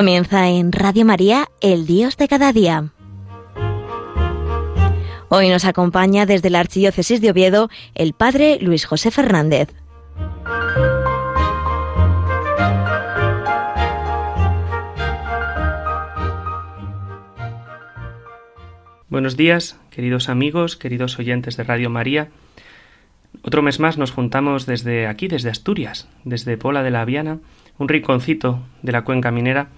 Comienza en Radio María, el Dios de cada día. Hoy nos acompaña desde la Archidiócesis de Oviedo el Padre Luis José Fernández. Buenos días, queridos amigos, queridos oyentes de Radio María. Otro mes más nos juntamos desde aquí, desde Asturias, desde Pola de la Viana, un rinconcito de la cuenca minera,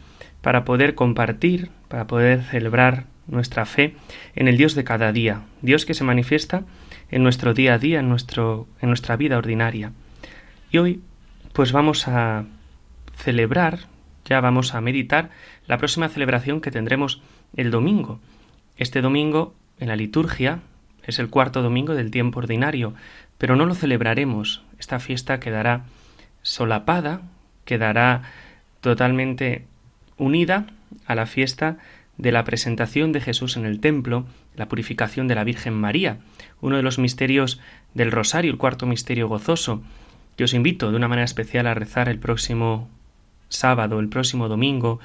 para poder compartir, para poder celebrar nuestra fe en el Dios de cada día, Dios que se manifiesta en nuestro día a día, en, nuestro, en nuestra vida ordinaria. Y hoy, pues vamos a celebrar, ya vamos a meditar la próxima celebración que tendremos el domingo. Este domingo, en la liturgia, es el cuarto domingo del tiempo ordinario, pero no lo celebraremos. Esta fiesta quedará solapada, quedará totalmente unida a la fiesta de la presentación de Jesús en el templo, la purificación de la Virgen María, uno de los misterios del Rosario, el cuarto misterio gozoso, que os invito de una manera especial a rezar el próximo sábado, el próximo domingo,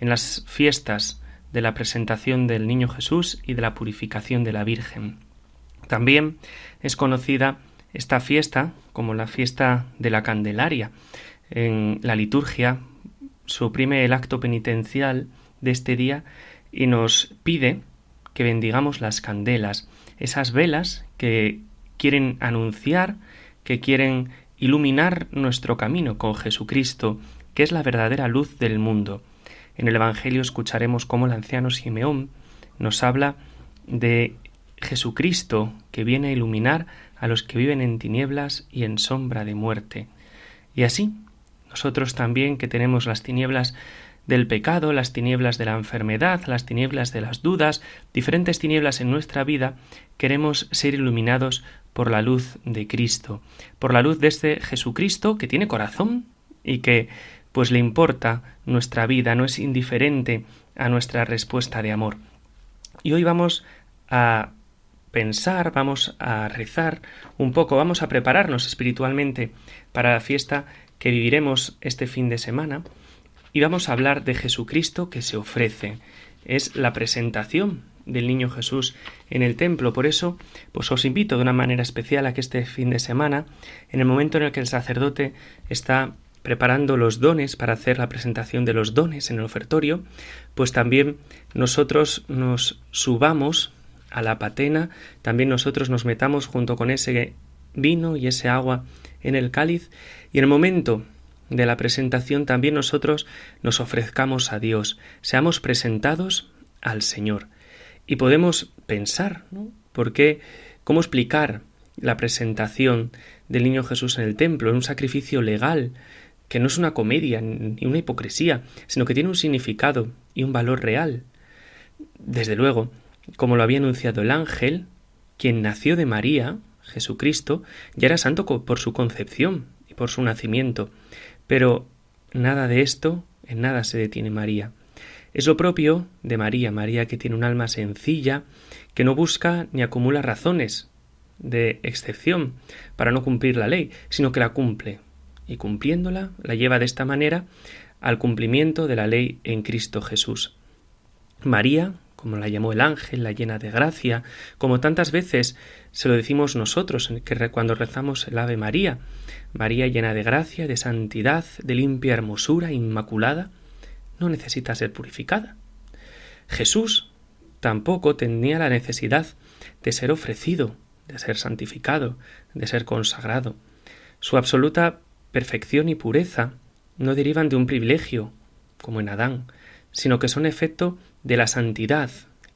en las fiestas de la presentación del Niño Jesús y de la purificación de la Virgen. También es conocida esta fiesta como la fiesta de la Candelaria. En la liturgia suprime el acto penitencial de este día y nos pide que bendigamos las candelas, esas velas que quieren anunciar, que quieren iluminar nuestro camino con Jesucristo, que es la verdadera luz del mundo. En el Evangelio escucharemos cómo el anciano Simeón nos habla de Jesucristo que viene a iluminar a los que viven en tinieblas y en sombra de muerte. Y así, nosotros también que tenemos las tinieblas del pecado, las tinieblas de la enfermedad, las tinieblas de las dudas, diferentes tinieblas en nuestra vida, queremos ser iluminados por la luz de Cristo, por la luz de este Jesucristo que tiene corazón y que pues le importa nuestra vida, no es indiferente a nuestra respuesta de amor. Y hoy vamos a pensar, vamos a rezar un poco, vamos a prepararnos espiritualmente para la fiesta que viviremos este fin de semana y vamos a hablar de Jesucristo que se ofrece. Es la presentación del niño Jesús en el templo. Por eso, pues os invito de una manera especial a que este fin de semana, en el momento en el que el sacerdote está preparando los dones para hacer la presentación de los dones en el ofertorio, pues también nosotros nos subamos a la patena, también nosotros nos metamos junto con ese vino y ese agua en el cáliz y en el momento de la presentación también nosotros nos ofrezcamos a Dios, seamos presentados al Señor. Y podemos pensar, ¿no? ¿Por qué? ¿Cómo explicar la presentación del niño Jesús en el templo, en un sacrificio legal, que no es una comedia ni una hipocresía, sino que tiene un significado y un valor real? Desde luego, como lo había anunciado el ángel, quien nació de María, Jesucristo, ya era santo por su concepción por su nacimiento. Pero nada de esto, en nada se detiene María. Es lo propio de María, María que tiene un alma sencilla, que no busca ni acumula razones de excepción para no cumplir la ley, sino que la cumple, y cumpliéndola la lleva de esta manera al cumplimiento de la ley en Cristo Jesús. María, como la llamó el ángel, la llena de gracia, como tantas veces se lo decimos nosotros cuando rezamos el Ave María, María llena de gracia, de santidad, de limpia hermosura, inmaculada, no necesita ser purificada. Jesús tampoco tenía la necesidad de ser ofrecido, de ser santificado, de ser consagrado. Su absoluta perfección y pureza no derivan de un privilegio, como en Adán, sino que son efecto de la santidad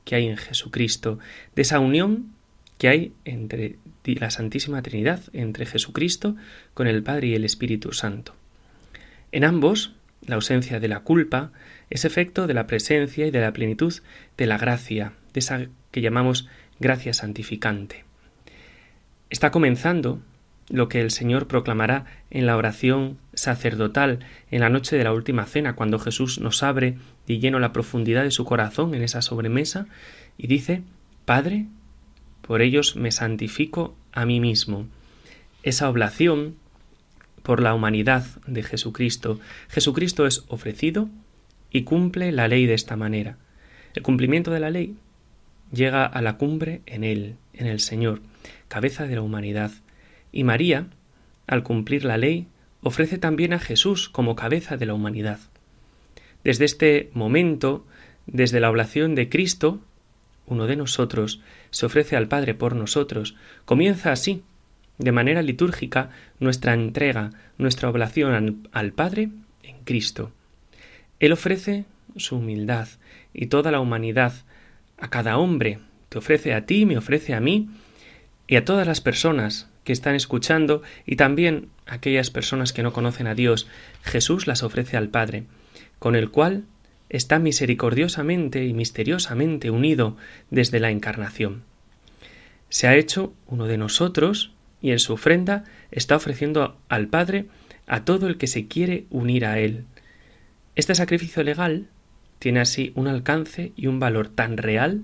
que hay en Jesucristo, de esa unión que hay entre la Santísima Trinidad, entre Jesucristo con el Padre y el Espíritu Santo. En ambos, la ausencia de la culpa es efecto de la presencia y de la plenitud de la gracia, de esa que llamamos gracia santificante. Está comenzando lo que el Señor proclamará en la oración sacerdotal en la noche de la última cena, cuando Jesús nos abre y lleno la profundidad de su corazón en esa sobremesa y dice, Padre, por ellos me santifico a mí mismo. Esa oblación por la humanidad de Jesucristo. Jesucristo es ofrecido y cumple la ley de esta manera. El cumplimiento de la ley llega a la cumbre en Él, en el Señor, cabeza de la humanidad. Y María, al cumplir la ley, ofrece también a Jesús como cabeza de la humanidad. Desde este momento, desde la oblación de Cristo, uno de nosotros se ofrece al Padre por nosotros. Comienza así, de manera litúrgica, nuestra entrega, nuestra oblación al Padre en Cristo. Él ofrece su humildad y toda la humanidad a cada hombre. Te ofrece a ti, me ofrece a mí y a todas las personas que están escuchando y también a aquellas personas que no conocen a Dios. Jesús las ofrece al Padre, con el cual está misericordiosamente y misteriosamente unido desde la encarnación. Se ha hecho uno de nosotros y en su ofrenda está ofreciendo al Padre a todo el que se quiere unir a Él. Este sacrificio legal tiene así un alcance y un valor tan real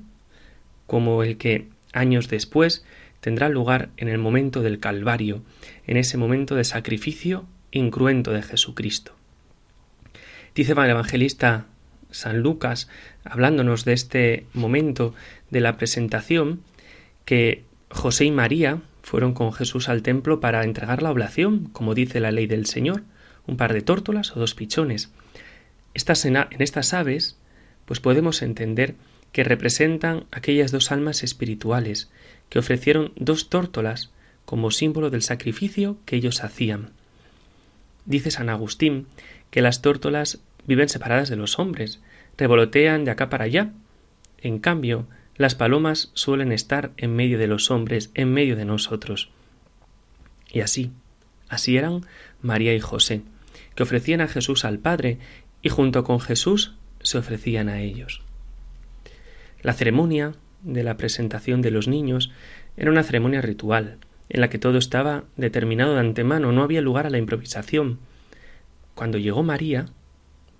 como el que años después tendrá lugar en el momento del Calvario, en ese momento de sacrificio incruento de Jesucristo. Dice el evangelista San Lucas, hablándonos de este momento de la presentación, que José y María fueron con Jesús al templo para entregar la oblación, como dice la ley del Señor, un par de tórtolas o dos pichones. Estas, en estas aves, pues podemos entender que representan aquellas dos almas espirituales que ofrecieron dos tórtolas como símbolo del sacrificio que ellos hacían. Dice San Agustín que las tórtolas viven separadas de los hombres, revolotean de acá para allá. En cambio, las palomas suelen estar en medio de los hombres, en medio de nosotros. Y así, así eran María y José, que ofrecían a Jesús al Padre y junto con Jesús se ofrecían a ellos. La ceremonia de la presentación de los niños era una ceremonia ritual, en la que todo estaba determinado de antemano, no había lugar a la improvisación. Cuando llegó María,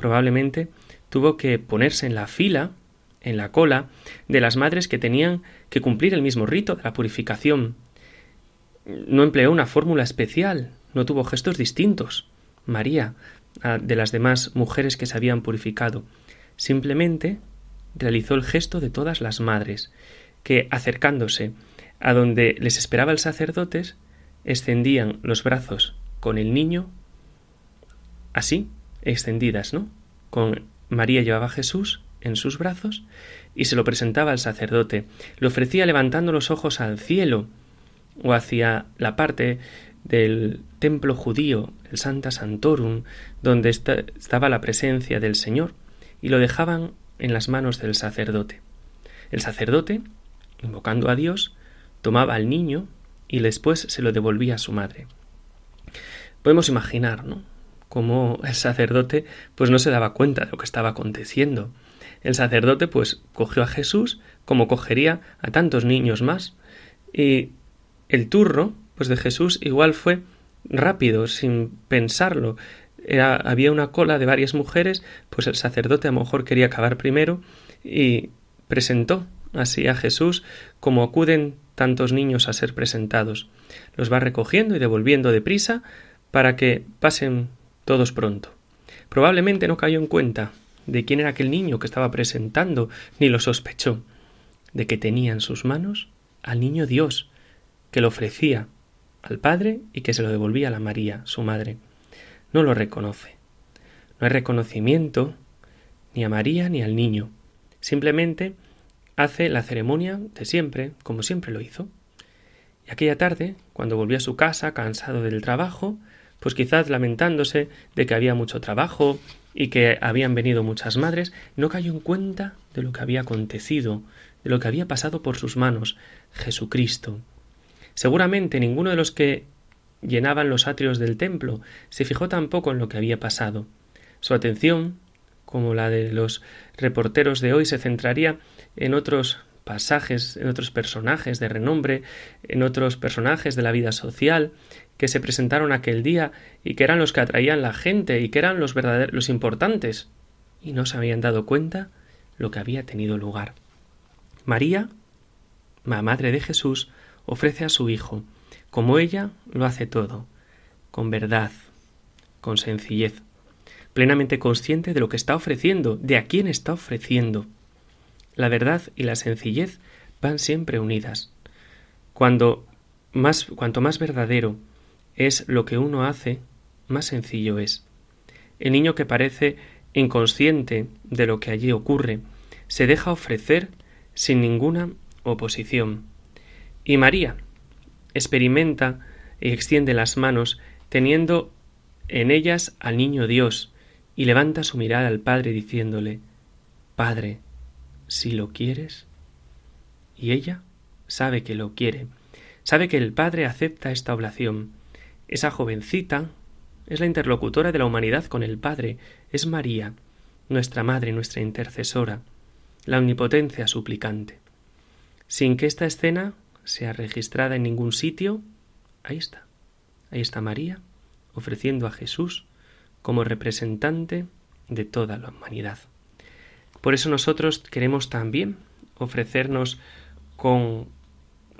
probablemente tuvo que ponerse en la fila, en la cola, de las madres que tenían que cumplir el mismo rito de la purificación. No empleó una fórmula especial, no tuvo gestos distintos. María, de las demás mujeres que se habían purificado. Simplemente realizó el gesto de todas las madres, que, acercándose a donde les esperaba el sacerdote, extendían los brazos con el niño, así, extendidas, ¿no? Con María llevaba a Jesús en sus brazos y se lo presentaba al sacerdote. Le ofrecía levantando los ojos al cielo o hacia la parte del templo judío, el Santa Santorum, donde estaba la presencia del Señor, y lo dejaban en las manos del sacerdote. El sacerdote, invocando a Dios, tomaba al niño y después se lo devolvía a su madre. Podemos imaginar, ¿no? Cómo el sacerdote pues no se daba cuenta de lo que estaba aconteciendo. El sacerdote pues cogió a Jesús como cogería a tantos niños más y el turro pues de Jesús igual fue rápido, sin pensarlo. había una cola de varias mujeres, pues el sacerdote a lo mejor quería acabar primero y presentó así a Jesús como acuden tantos niños a ser presentados. Los va recogiendo y devolviendo deprisa para que pasen todos pronto. Probablemente no cayó en cuenta de quién era aquel niño que estaba presentando, ni lo sospechó, de que tenía en sus manos al niño Dios, que lo ofrecía al Padre y que se lo devolvía a la María, su madre. No lo reconoce. No hay reconocimiento ni a María ni al niño. Simplemente hace la ceremonia de siempre, como siempre lo hizo. Y aquella tarde, cuando volvió a su casa, cansado del trabajo, pues quizás lamentándose de que había mucho trabajo y que habían venido muchas madres, no cayó en cuenta de lo que había acontecido, de lo que había pasado por sus manos, Jesucristo, Seguramente ninguno de los que llenaban los atrios del templo se fijó tampoco en lo que había pasado. Su atención, como la de los reporteros de hoy, se centraría en otros pasajes, en otros personajes de renombre, en otros personajes de la vida social que se presentaron aquel día y que eran los que atraían la gente y que eran los verdaderos los importantes y no se habían dado cuenta lo que había tenido lugar. María, la madre de Jesús, ofrece a su Hijo, como ella lo hace todo, con verdad, con sencillez. plenamente consciente de lo que está ofreciendo, de a quién está ofreciendo. La verdad y la sencillez van siempre unidas. Cuando más, cuanto más verdadero es lo que uno hace, más sencillo es. El niño que parece inconsciente de lo que allí ocurre, se deja ofrecer sin ninguna oposición. Y María experimenta y extiende las manos teniendo en ellas al niño Dios y levanta su mirada al Padre diciéndole Padre, si lo quieres. Y ella sabe que lo quiere, sabe que el Padre acepta esta oblación. Esa jovencita es la interlocutora de la humanidad con el Padre, es María, nuestra Madre, nuestra intercesora, la omnipotencia suplicante. Sin que esta escena sea registrada en ningún sitio, ahí está, ahí está María, ofreciendo a Jesús como representante de toda la humanidad. Por eso nosotros queremos también ofrecernos con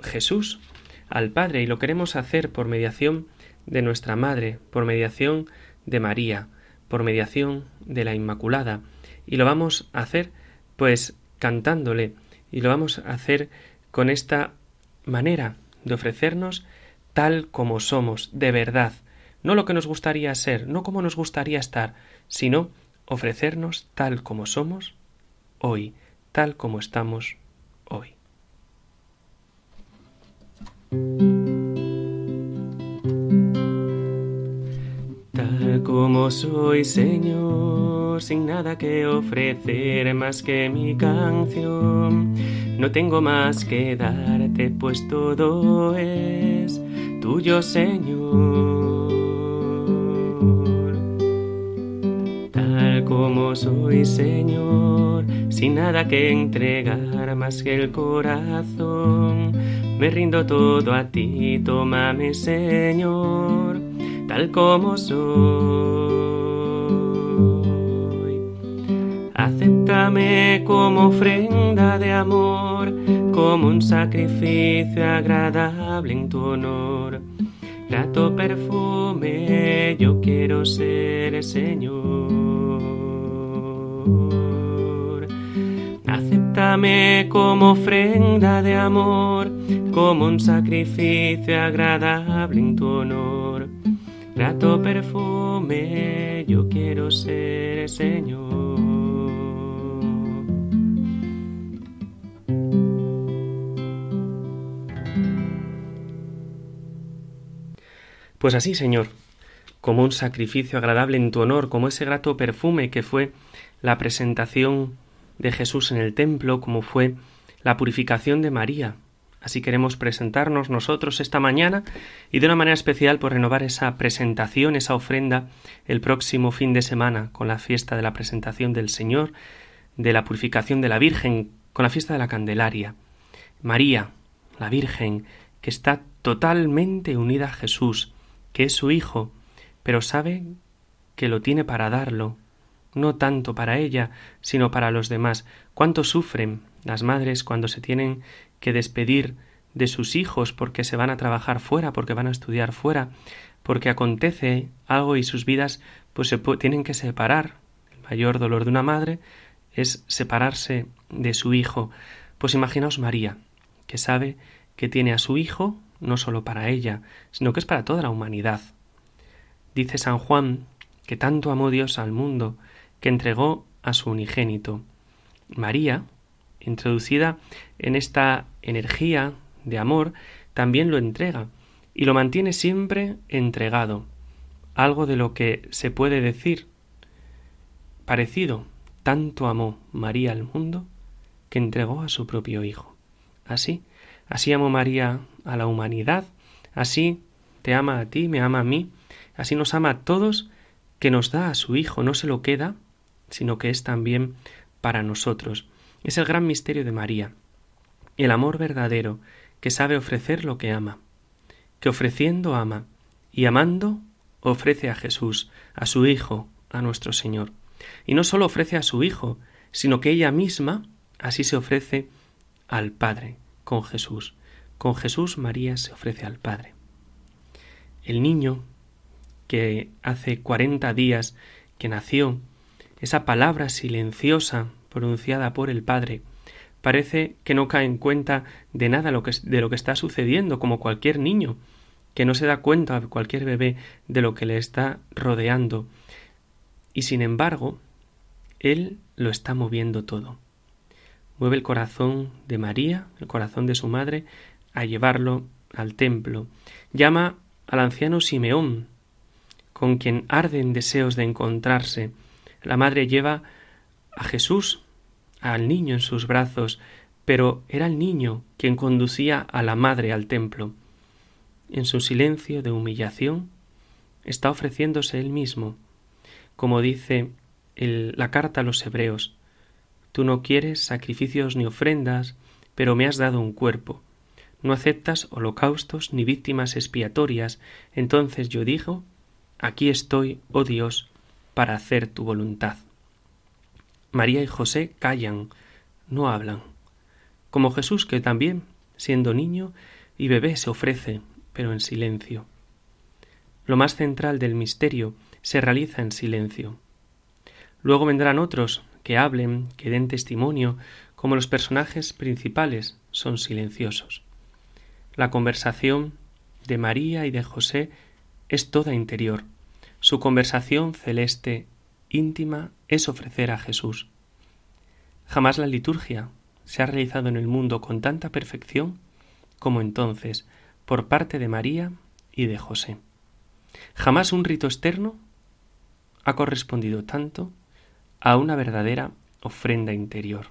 Jesús al Padre y lo queremos hacer por mediación de nuestra Madre, por mediación de María, por mediación de la Inmaculada. Y lo vamos a hacer pues cantándole y lo vamos a hacer con esta manera de ofrecernos tal como somos, de verdad, no lo que nos gustaría ser, no como nos gustaría estar, sino ofrecernos tal como somos hoy, tal como estamos hoy. Tal como soy, Señor, sin nada que ofrecer más que mi canción. No tengo más que darte, pues todo es tuyo, Señor. Tal como soy, Señor, sin nada que entregar más que el corazón. Me rindo todo a ti, tómame, Señor tal como soy. Acéptame como ofrenda de amor, como un sacrificio agradable en tu honor. Grato perfume, yo quiero ser Señor. Acéptame como ofrenda de amor, como un sacrificio agradable en tu honor grato perfume, yo quiero ser Señor. Pues así, Señor, como un sacrificio agradable en tu honor, como ese grato perfume que fue la presentación de Jesús en el templo, como fue la purificación de María, Así queremos presentarnos nosotros esta mañana y de una manera especial por renovar esa presentación, esa ofrenda el próximo fin de semana con la fiesta de la presentación del Señor, de la purificación de la Virgen, con la fiesta de la Candelaria. María, la Virgen, que está totalmente unida a Jesús, que es su Hijo, pero sabe que lo tiene para darlo, no tanto para ella, sino para los demás. ¿Cuánto sufren las madres cuando se tienen que despedir de sus hijos porque se van a trabajar fuera, porque van a estudiar fuera, porque acontece algo y sus vidas pues se tienen que separar. El mayor dolor de una madre es separarse de su hijo. Pues imaginaos María, que sabe que tiene a su hijo no solo para ella, sino que es para toda la humanidad. Dice San Juan que tanto amó Dios al mundo que entregó a su unigénito. María, introducida en esta energía de amor, también lo entrega y lo mantiene siempre entregado. Algo de lo que se puede decir parecido, tanto amó María al mundo que entregó a su propio Hijo. Así, así amó María a la humanidad, así te ama a ti, me ama a mí, así nos ama a todos, que nos da a su Hijo, no se lo queda, sino que es también para nosotros. Es el gran misterio de María, el amor verdadero que sabe ofrecer lo que ama, que ofreciendo ama y amando ofrece a Jesús, a su Hijo, a nuestro Señor. Y no sólo ofrece a su Hijo, sino que ella misma así se ofrece al Padre, con Jesús. Con Jesús María se ofrece al Padre. El niño que hace cuarenta días que nació, esa palabra silenciosa pronunciada por el Padre, parece que no cae en cuenta de nada de lo que está sucediendo, como cualquier niño, que no se da cuenta, cualquier bebé, de lo que le está rodeando. Y sin embargo, Él lo está moviendo todo. Mueve el corazón de María, el corazón de su madre, a llevarlo al templo. Llama al anciano Simeón, con quien arden deseos de encontrarse. La madre lleva a Jesús al niño en sus brazos, pero era el niño quien conducía a la madre al templo. En su silencio de humillación está ofreciéndose él mismo, como dice la carta a los hebreos. Tú no quieres sacrificios ni ofrendas, pero me has dado un cuerpo. No aceptas holocaustos ni víctimas expiatorias. Entonces yo digo, aquí estoy, oh Dios, para hacer tu voluntad. María y José callan, no hablan, como Jesús que también, siendo niño y bebé, se ofrece, pero en silencio. Lo más central del misterio se realiza en silencio. Luego vendrán otros que hablen, que den testimonio, como los personajes principales son silenciosos. La conversación de María y de José es toda interior. Su conversación celeste íntima es ofrecer a Jesús. Jamás la liturgia se ha realizado en el mundo con tanta perfección como entonces por parte de María y de José. Jamás un rito externo ha correspondido tanto a una verdadera ofrenda interior.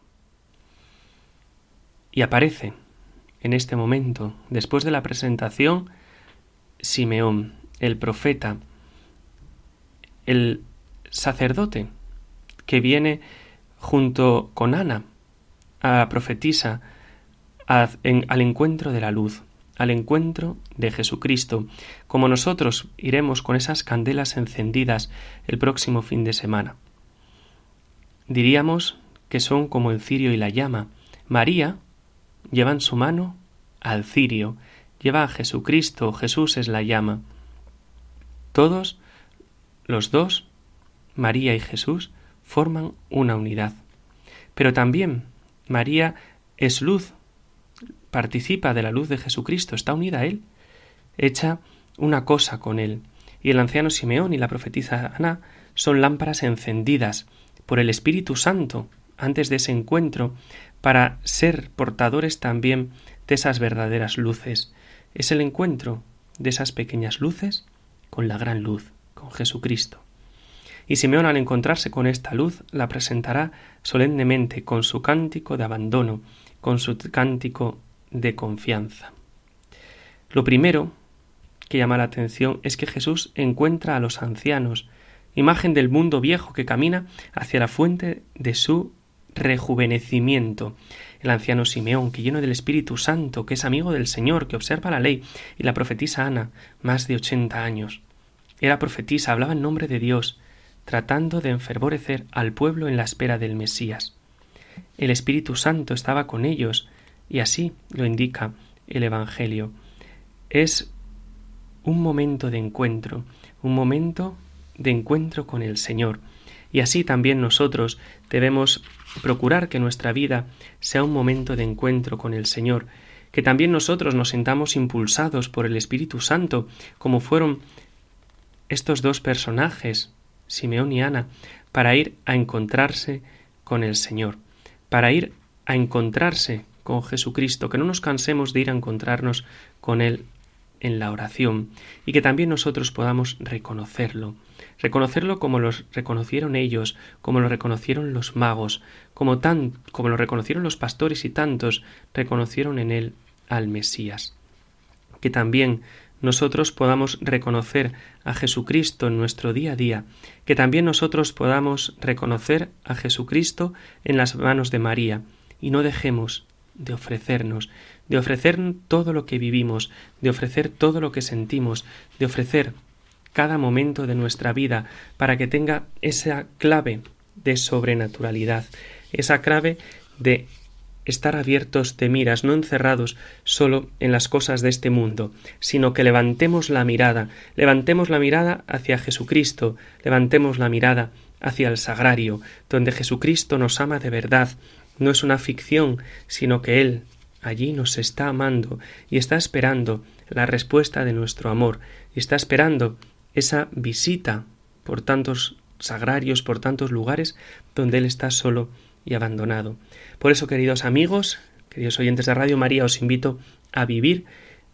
Y aparece en este momento, después de la presentación, Simeón, el profeta, el sacerdote que viene junto con Ana, a la profetisa, al encuentro de la luz, al encuentro de Jesucristo, como nosotros iremos con esas candelas encendidas el próximo fin de semana. Diríamos que son como el cirio y la llama. María lleva en su mano al cirio, lleva a Jesucristo, Jesús es la llama. Todos, los dos, María y Jesús, forman una unidad. Pero también María es luz, participa de la luz de Jesucristo, está unida a Él, echa una cosa con Él. Y el anciano Simeón y la profetisa Ana son lámparas encendidas por el Espíritu Santo antes de ese encuentro para ser portadores también de esas verdaderas luces. Es el encuentro de esas pequeñas luces con la gran luz, con Jesucristo. Y Simeón al encontrarse con esta luz la presentará solemnemente con su cántico de abandono, con su cántico de confianza. Lo primero que llama la atención es que Jesús encuentra a los ancianos, imagen del mundo viejo que camina hacia la fuente de su rejuvenecimiento. El anciano Simeón, que lleno del Espíritu Santo, que es amigo del Señor, que observa la ley, y la profetisa Ana, más de ochenta años. Era profetisa, hablaba en nombre de Dios, tratando de enfervorecer al pueblo en la espera del Mesías. El Espíritu Santo estaba con ellos, y así lo indica el Evangelio. Es un momento de encuentro, un momento de encuentro con el Señor. Y así también nosotros debemos procurar que nuestra vida sea un momento de encuentro con el Señor, que también nosotros nos sintamos impulsados por el Espíritu Santo, como fueron estos dos personajes Simeón y Ana, para ir a encontrarse con el Señor, para ir a encontrarse con Jesucristo, que no nos cansemos de ir a encontrarnos con Él en la oración y que también nosotros podamos reconocerlo, reconocerlo como los reconocieron ellos, como lo reconocieron los magos, como tan como lo reconocieron los pastores y tantos reconocieron en él al Mesías. Que también nosotros podamos reconocer a Jesucristo en nuestro día a día, que también nosotros podamos reconocer a Jesucristo en las manos de María, y no dejemos de ofrecernos, de ofrecer todo lo que vivimos, de ofrecer todo lo que sentimos, de ofrecer cada momento de nuestra vida para que tenga esa clave de sobrenaturalidad, esa clave de estar abiertos de miras, no encerrados solo en las cosas de este mundo, sino que levantemos la mirada, levantemos la mirada hacia Jesucristo, levantemos la mirada hacia el sagrario, donde Jesucristo nos ama de verdad, no es una ficción, sino que Él allí nos está amando y está esperando la respuesta de nuestro amor, y está esperando esa visita por tantos sagrarios, por tantos lugares donde Él está solo y abandonado. Por eso, queridos amigos, queridos oyentes de Radio María, os invito a vivir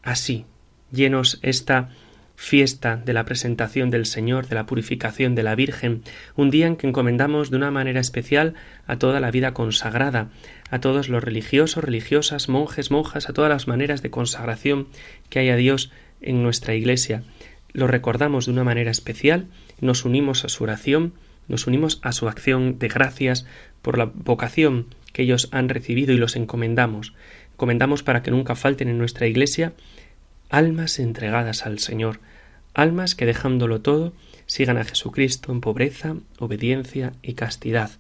así, llenos esta fiesta de la presentación del Señor, de la purificación de la Virgen, un día en que encomendamos de una manera especial a toda la vida consagrada, a todos los religiosos, religiosas, monjes, monjas, a todas las maneras de consagración que hay a Dios en nuestra Iglesia. Lo recordamos de una manera especial, nos unimos a su oración, nos unimos a su acción de gracias por la vocación que ellos han recibido y los encomendamos. Encomendamos para que nunca falten en nuestra Iglesia almas entregadas al Señor, almas que dejándolo todo sigan a Jesucristo en pobreza, obediencia y castidad,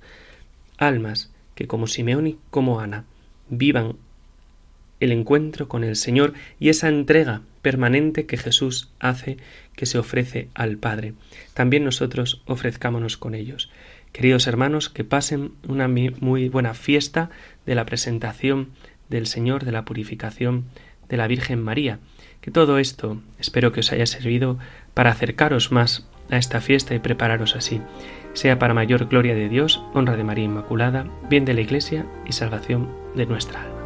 almas que como Simeón y como Ana vivan el encuentro con el Señor y esa entrega permanente que Jesús hace, que se ofrece al Padre. También nosotros ofrezcámonos con ellos. Queridos hermanos, que pasen una muy buena fiesta de la presentación del Señor, de la purificación de la Virgen María. Que todo esto espero que os haya servido para acercaros más a esta fiesta y prepararos así, sea para mayor gloria de Dios, honra de María Inmaculada, bien de la Iglesia y salvación de nuestra alma.